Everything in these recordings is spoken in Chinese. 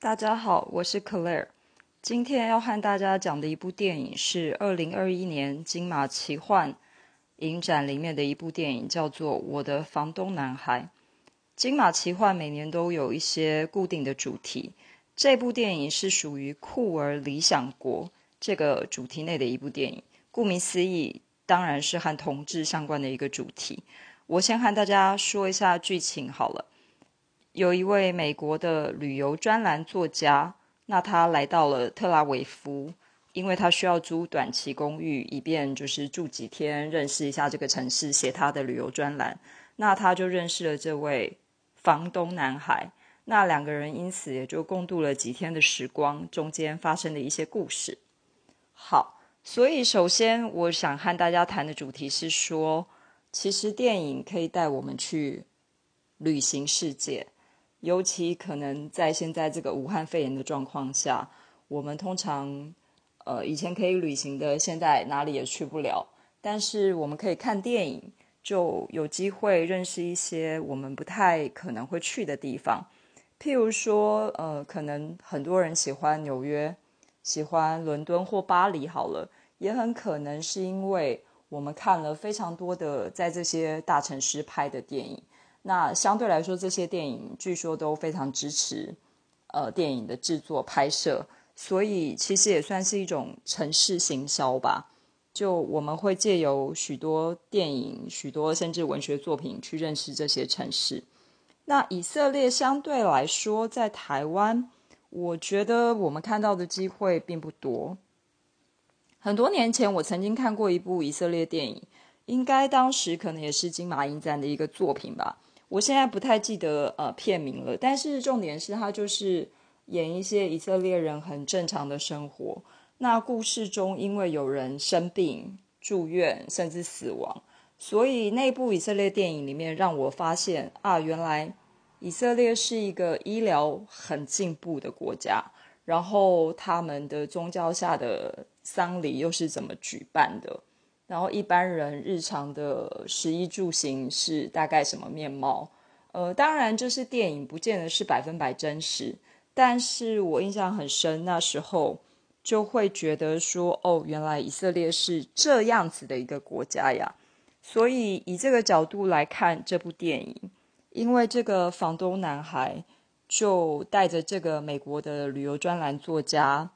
大家好，我是 Claire。今天要和大家讲的一部电影是二零二一年金马奇幻影展里面的一部电影，叫做《我的房东男孩》。金马奇幻每年都有一些固定的主题，这部电影是属于酷儿理想国这个主题内的一部电影。顾名思义，当然是和同志相关的一个主题。我先和大家说一下剧情好了。有一位美国的旅游专栏作家，那他来到了特拉维夫，因为他需要租短期公寓，以便就是住几天，认识一下这个城市，写他的旅游专栏。那他就认识了这位房东男孩，那两个人因此也就共度了几天的时光，中间发生的一些故事。好，所以首先我想和大家谈的主题是说，其实电影可以带我们去旅行世界。尤其可能在现在这个武汉肺炎的状况下，我们通常呃以前可以旅行的，现在哪里也去不了。但是我们可以看电影，就有机会认识一些我们不太可能会去的地方。譬如说，呃，可能很多人喜欢纽约、喜欢伦敦或巴黎，好了，也很可能是因为我们看了非常多的在这些大城市拍的电影。那相对来说，这些电影据说都非常支持，呃，电影的制作拍摄，所以其实也算是一种城市行销吧。就我们会借由许多电影、许多甚至文学作品去认识这些城市。那以色列相对来说，在台湾，我觉得我们看到的机会并不多。很多年前，我曾经看过一部以色列电影，应该当时可能也是金马影展的一个作品吧。我现在不太记得呃片名了，但是重点是他就是演一些以色列人很正常的生活。那故事中因为有人生病住院甚至死亡，所以那部以色列电影里面让我发现啊，原来以色列是一个医疗很进步的国家。然后他们的宗教下的丧礼又是怎么举办的？然后一般人日常的食衣住行是大概什么面貌？呃，当然就是电影不见得是百分百真实，但是我印象很深，那时候就会觉得说，哦，原来以色列是这样子的一个国家呀。所以以这个角度来看这部电影，因为这个房东男孩就带着这个美国的旅游专栏作家，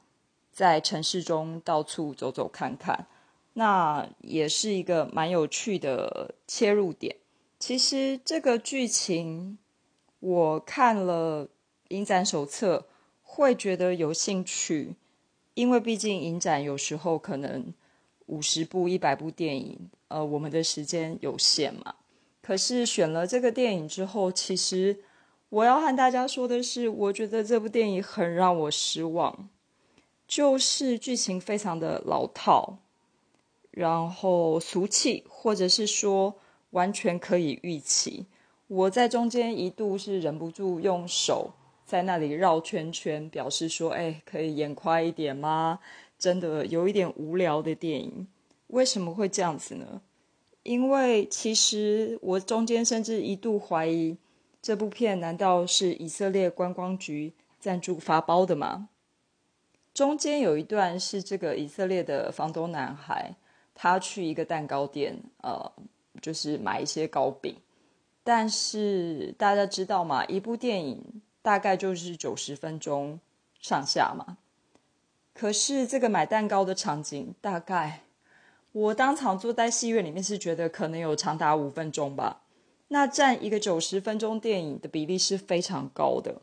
在城市中到处走走看看。那也是一个蛮有趣的切入点。其实这个剧情我看了影展手册，会觉得有兴趣，因为毕竟影展有时候可能五十部、一百部电影，呃，我们的时间有限嘛。可是选了这个电影之后，其实我要和大家说的是，我觉得这部电影很让我失望，就是剧情非常的老套。然后俗气，或者是说完全可以预期。我在中间一度是忍不住用手在那里绕圈圈，表示说：“哎，可以演快一点吗？”真的有一点无聊的电影。为什么会这样子呢？因为其实我中间甚至一度怀疑，这部片难道是以色列观光局赞助发包的吗？中间有一段是这个以色列的房东男孩。他去一个蛋糕店，呃，就是买一些糕饼。但是大家知道吗？一部电影大概就是九十分钟上下嘛。可是这个买蛋糕的场景，大概我当场坐在戏院里面是觉得可能有长达五分钟吧。那占一个九十分钟电影的比例是非常高的。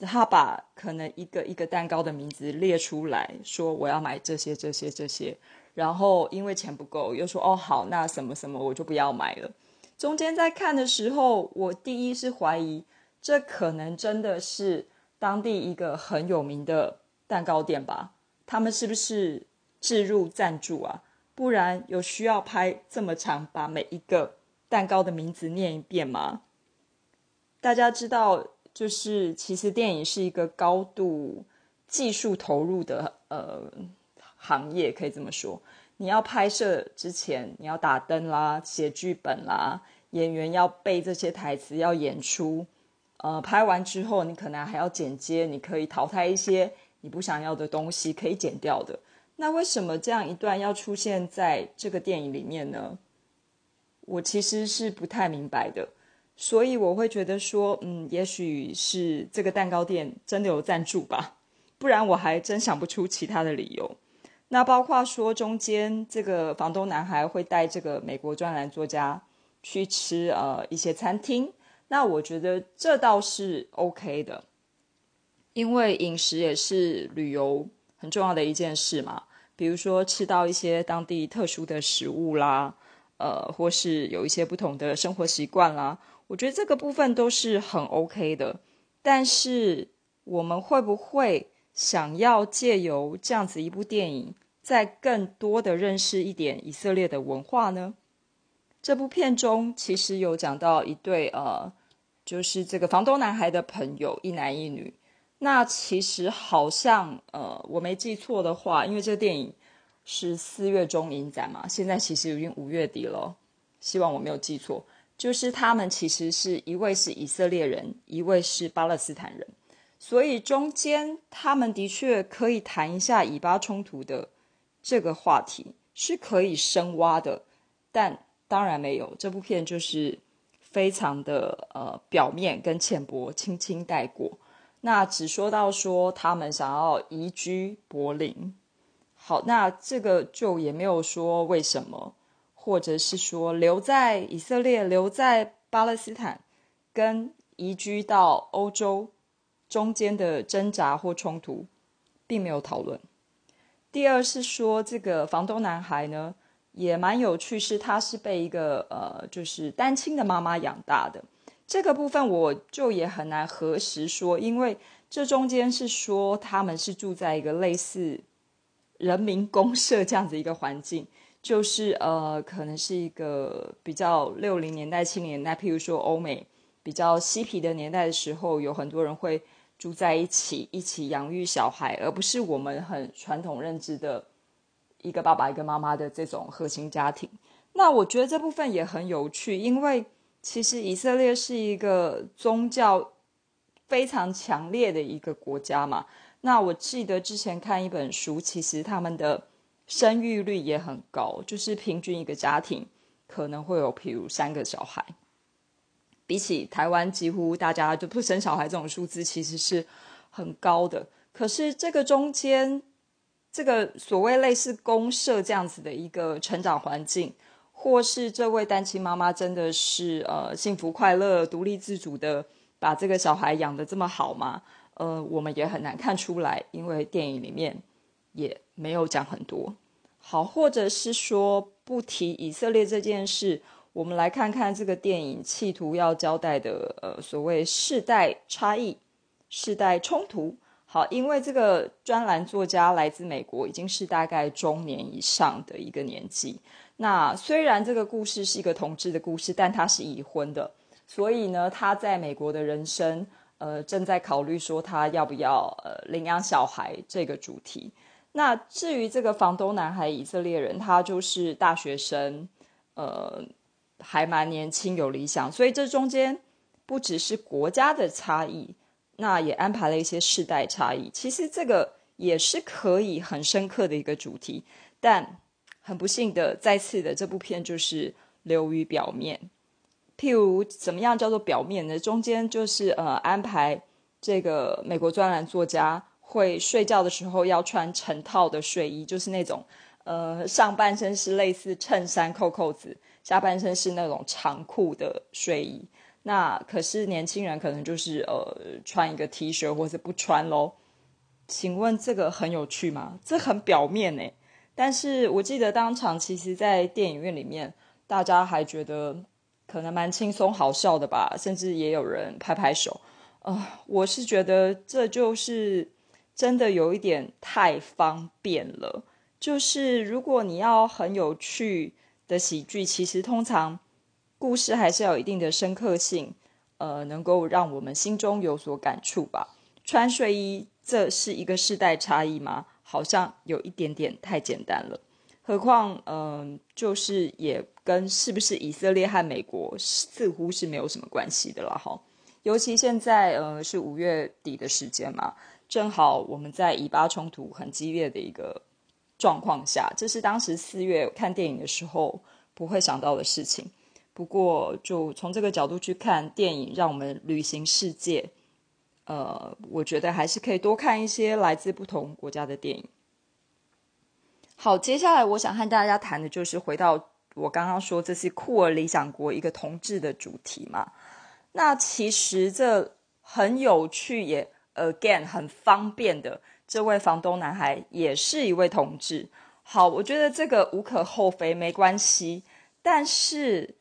他把可能一个一个蛋糕的名字列出来说，我要买这些这些这些。然后因为钱不够，又说哦好，那什么什么我就不要买了。中间在看的时候，我第一是怀疑这可能真的是当地一个很有名的蛋糕店吧？他们是不是置入赞助啊？不然有需要拍这么长，把每一个蛋糕的名字念一遍吗？大家知道，就是其实电影是一个高度技术投入的呃。行业可以这么说，你要拍摄之前，你要打灯啦，写剧本啦，演员要背这些台词，要演出，呃，拍完之后你可能还要剪接，你可以淘汰一些你不想要的东西，可以剪掉的。那为什么这样一段要出现在这个电影里面呢？我其实是不太明白的，所以我会觉得说，嗯，也许是这个蛋糕店真的有赞助吧，不然我还真想不出其他的理由。那包括说中间这个房东男孩会带这个美国专栏作家去吃呃一些餐厅，那我觉得这倒是 OK 的，因为饮食也是旅游很重要的一件事嘛。比如说吃到一些当地特殊的食物啦，呃，或是有一些不同的生活习惯啦，我觉得这个部分都是很 OK 的。但是我们会不会？想要借由这样子一部电影，再更多的认识一点以色列的文化呢？这部片中其实有讲到一对呃，就是这个房东男孩的朋友，一男一女。那其实好像呃，我没记错的话，因为这个电影是四月中影展嘛，现在其实已经五月底了。希望我没有记错，就是他们其实是一位是以色列人，一位是巴勒斯坦人。所以中间他们的确可以谈一下以巴冲突的这个话题，是可以深挖的，但当然没有。这部片就是非常的呃表面跟浅薄，轻轻带过。那只说到说他们想要移居柏林，好，那这个就也没有说为什么，或者是说留在以色列、留在巴勒斯坦，跟移居到欧洲。中间的挣扎或冲突，并没有讨论。第二是说，这个房东男孩呢，也蛮有趣，是他是被一个呃，就是单亲的妈妈养大的。这个部分我就也很难核实说，因为这中间是说他们是住在一个类似人民公社这样子一个环境，就是呃，可能是一个比较六零年代、七零年代，譬如说欧美比较嬉皮的年代的时候，有很多人会。住在一起，一起养育小孩，而不是我们很传统认知的一个爸爸一个妈妈的这种核心家庭。那我觉得这部分也很有趣，因为其实以色列是一个宗教非常强烈的一个国家嘛。那我记得之前看一本书，其实他们的生育率也很高，就是平均一个家庭可能会有譬如三个小孩。比起台湾，几乎大家就不生小孩这种数字，其实是很高的。可是这个中间，这个所谓类似公社这样子的一个成长环境，或是这位单亲妈妈真的是呃幸福快乐、独立自主的把这个小孩养的这么好吗？呃，我们也很难看出来，因为电影里面也没有讲很多。好，或者是说不提以色列这件事。我们来看看这个电影企图要交代的，呃，所谓世代差异、世代冲突。好，因为这个专栏作家来自美国，已经是大概中年以上的一个年纪。那虽然这个故事是一个同志的故事，但他是已婚的，所以呢，他在美国的人生，呃，正在考虑说他要不要呃领养小孩这个主题。那至于这个房东男孩以色列人，他就是大学生，呃。还蛮年轻，有理想，所以这中间不只是国家的差异，那也安排了一些世代差异。其实这个也是可以很深刻的一个主题，但很不幸的，再次的这部片就是流于表面。譬如怎么样叫做表面呢？中间就是呃安排这个美国专栏作家会睡觉的时候要穿成套的睡衣，就是那种呃上半身是类似衬衫扣扣子。下半身是那种长裤的睡衣，那可是年轻人可能就是呃穿一个 T 恤或者不穿喽。请问这个很有趣吗？这很表面呢。但是我记得当场其实，在电影院里面，大家还觉得可能蛮轻松好笑的吧，甚至也有人拍拍手。呃，我是觉得这就是真的有一点太方便了。就是如果你要很有趣。的喜剧其实通常故事还是要有一定的深刻性，呃，能够让我们心中有所感触吧。穿睡衣这是一个世代差异吗？好像有一点点太简单了。何况，嗯，就是也跟是不是以色列和美国似乎是没有什么关系的了哈。尤其现在呃是五月底的时间嘛，正好我们在以巴冲突很激烈的一个状况下，这是当时四月看电影的时候不会想到的事情。不过，就从这个角度去看电影，让我们旅行世界。呃，我觉得还是可以多看一些来自不同国家的电影。好，接下来我想和大家谈的就是回到我刚刚说这是库尔理想国一个同志的主题嘛。那其实这很有趣，也 again 很方便的，这位房东男孩也是一位同志。好，我觉得这个无可厚非，没关系。但是。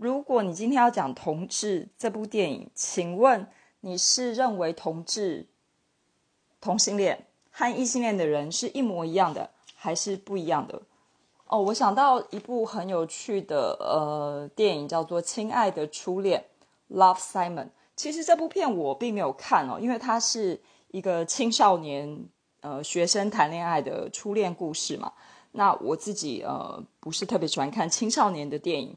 如果你今天要讲同志这部电影，请问你是认为同志、同性恋和异性恋的人是一模一样的，还是不一样的？哦，我想到一部很有趣的呃电影，叫做《亲爱的初恋》（Love Simon）。其实这部片我并没有看哦，因为它是一个青少年呃学生谈恋爱的初恋故事嘛。那我自己呃不是特别喜欢看青少年的电影。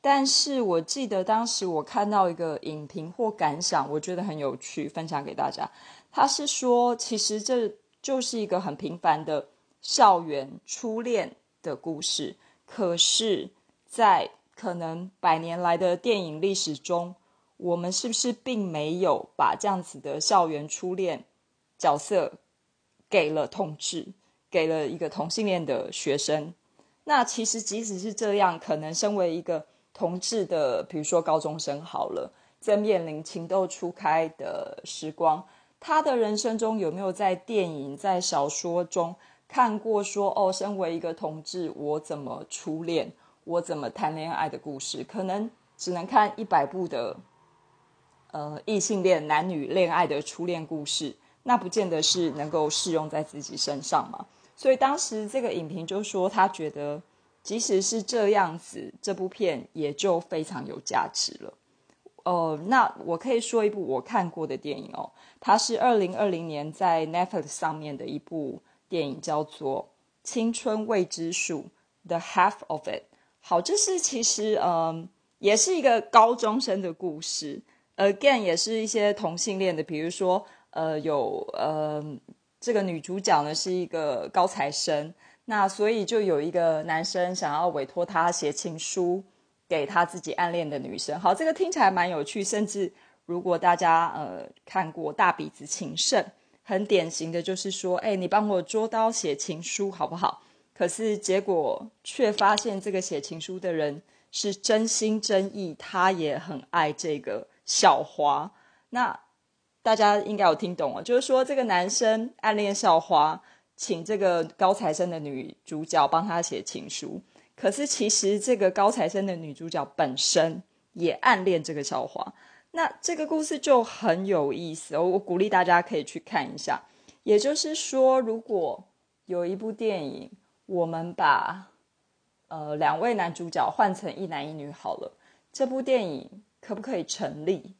但是我记得当时我看到一个影评或感想，我觉得很有趣，分享给大家。他是说，其实这就是一个很平凡的校园初恋的故事，可是，在可能百年来的电影历史中，我们是不是并没有把这样子的校园初恋角色给了同志，给了一个同性恋的学生？那其实即使是这样，可能身为一个同志的，比如说高中生好了，在面临情窦初开的时光，他的人生中有没有在电影、在小说中看过说哦，身为一个同志，我怎么初恋，我怎么谈恋爱的故事？可能只能看一百部的，呃，异性恋男女恋爱的初恋故事，那不见得是能够适用在自己身上嘛。所以当时这个影评就说，他觉得。即使是这样子，这部片也就非常有价值了。哦，那我可以说一部我看过的电影哦，它是二零二零年在 Netflix 上面的一部电影，叫做《青春未知数》（The Half of It）。好，这是其实嗯，也是一个高中生的故事。Again，也是一些同性恋的，比如说呃，有呃，这个女主角呢是一个高材生。那所以就有一个男生想要委托他写情书给他自己暗恋的女生。好，这个听起来蛮有趣，甚至如果大家呃看过《大鼻子情圣》，很典型的就是说，哎，你帮我捉刀写情书好不好？可是结果却发现这个写情书的人是真心真意，他也很爱这个小花。那大家应该有听懂哦，就是说这个男生暗恋校花。请这个高材生的女主角帮他写情书，可是其实这个高材生的女主角本身也暗恋这个校花。那这个故事就很有意思哦，我鼓励大家可以去看一下。也就是说，如果有一部电影，我们把呃两位男主角换成一男一女好了，这部电影可不可以成立？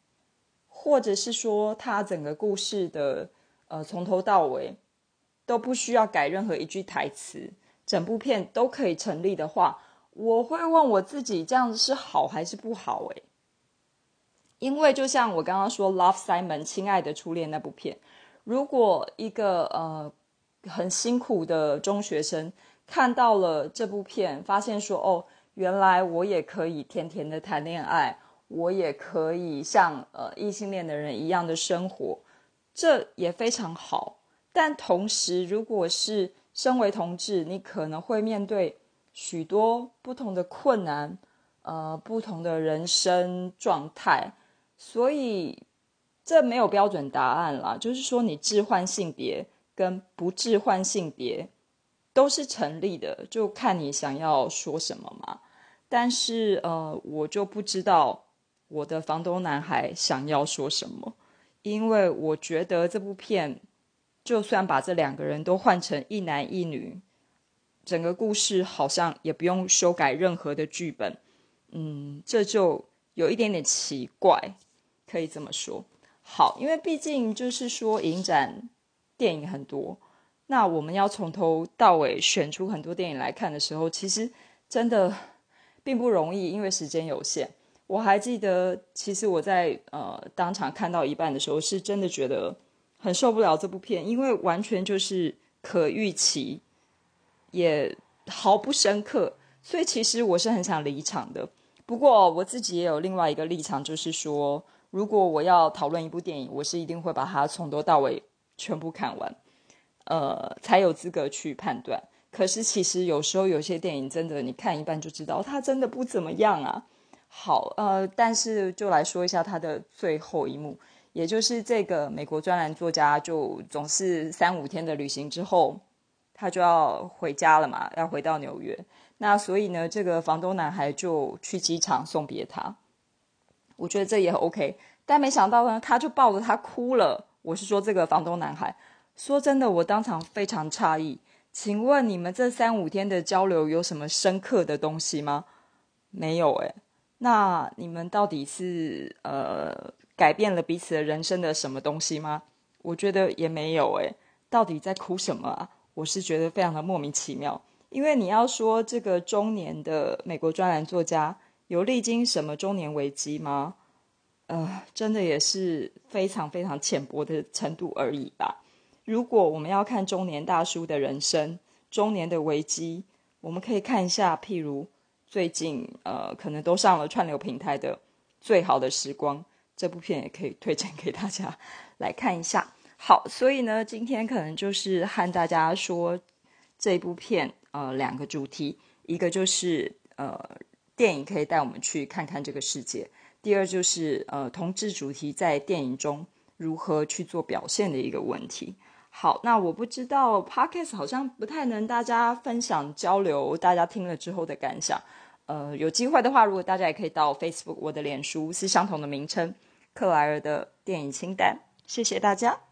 或者是说，它整个故事的呃从头到尾？都不需要改任何一句台词，整部片都可以成立的话，我会问我自己：这样子是好还是不好？诶，因为就像我刚刚说，《Love Simon》亲爱的初恋那部片，如果一个呃很辛苦的中学生看到了这部片，发现说：哦，原来我也可以甜甜的谈恋爱，我也可以像呃异性恋的人一样的生活，这也非常好。但同时，如果是身为同志，你可能会面对许多不同的困难，呃，不同的人生状态，所以这没有标准答案啦。就是说，你置换性别跟不置换性别都是成立的，就看你想要说什么嘛。但是，呃，我就不知道我的房东男孩想要说什么，因为我觉得这部片。就算把这两个人都换成一男一女，整个故事好像也不用修改任何的剧本，嗯，这就有一点点奇怪，可以这么说。好，因为毕竟就是说影展电影很多，那我们要从头到尾选出很多电影来看的时候，其实真的并不容易，因为时间有限。我还记得，其实我在呃当场看到一半的时候，是真的觉得很受不了这部片，因为完全就是可预期，也毫不深刻，所以其实我是很想离场的。不过我自己也有另外一个立场，就是说，如果我要讨论一部电影，我是一定会把它从头到尾全部看完，呃，才有资格去判断。可是其实有时候有些电影真的，你看一半就知道它真的不怎么样啊。好，呃，但是就来说一下他的最后一幕，也就是这个美国专栏作家就总是三五天的旅行之后，他就要回家了嘛，要回到纽约。那所以呢，这个房东男孩就去机场送别他，我觉得这也 OK。但没想到呢，他就抱着他哭了。我是说这个房东男孩，说真的，我当场非常诧异。请问你们这三五天的交流有什么深刻的东西吗？没有诶。那你们到底是呃改变了彼此的人生的什么东西吗？我觉得也没有诶。到底在哭什么啊？我是觉得非常的莫名其妙。因为你要说这个中年的美国专栏作家有历经什么中年危机吗？呃，真的也是非常非常浅薄的程度而已吧。如果我们要看中年大叔的人生、中年的危机，我们可以看一下，譬如最近呃，可能都上了串流平台的《最好的时光》这部片，也可以推荐给大家来看一下。好，所以呢，今天可能就是和大家说这部片。呃，两个主题，一个就是呃，电影可以带我们去看看这个世界；第二就是呃，同志主题在电影中如何去做表现的一个问题。好，那我不知道 Podcast 好像不太能大家分享交流，大家听了之后的感想。呃，有机会的话，如果大家也可以到 Facebook，我的脸书是相同的名称，克莱尔的电影清单。谢谢大家。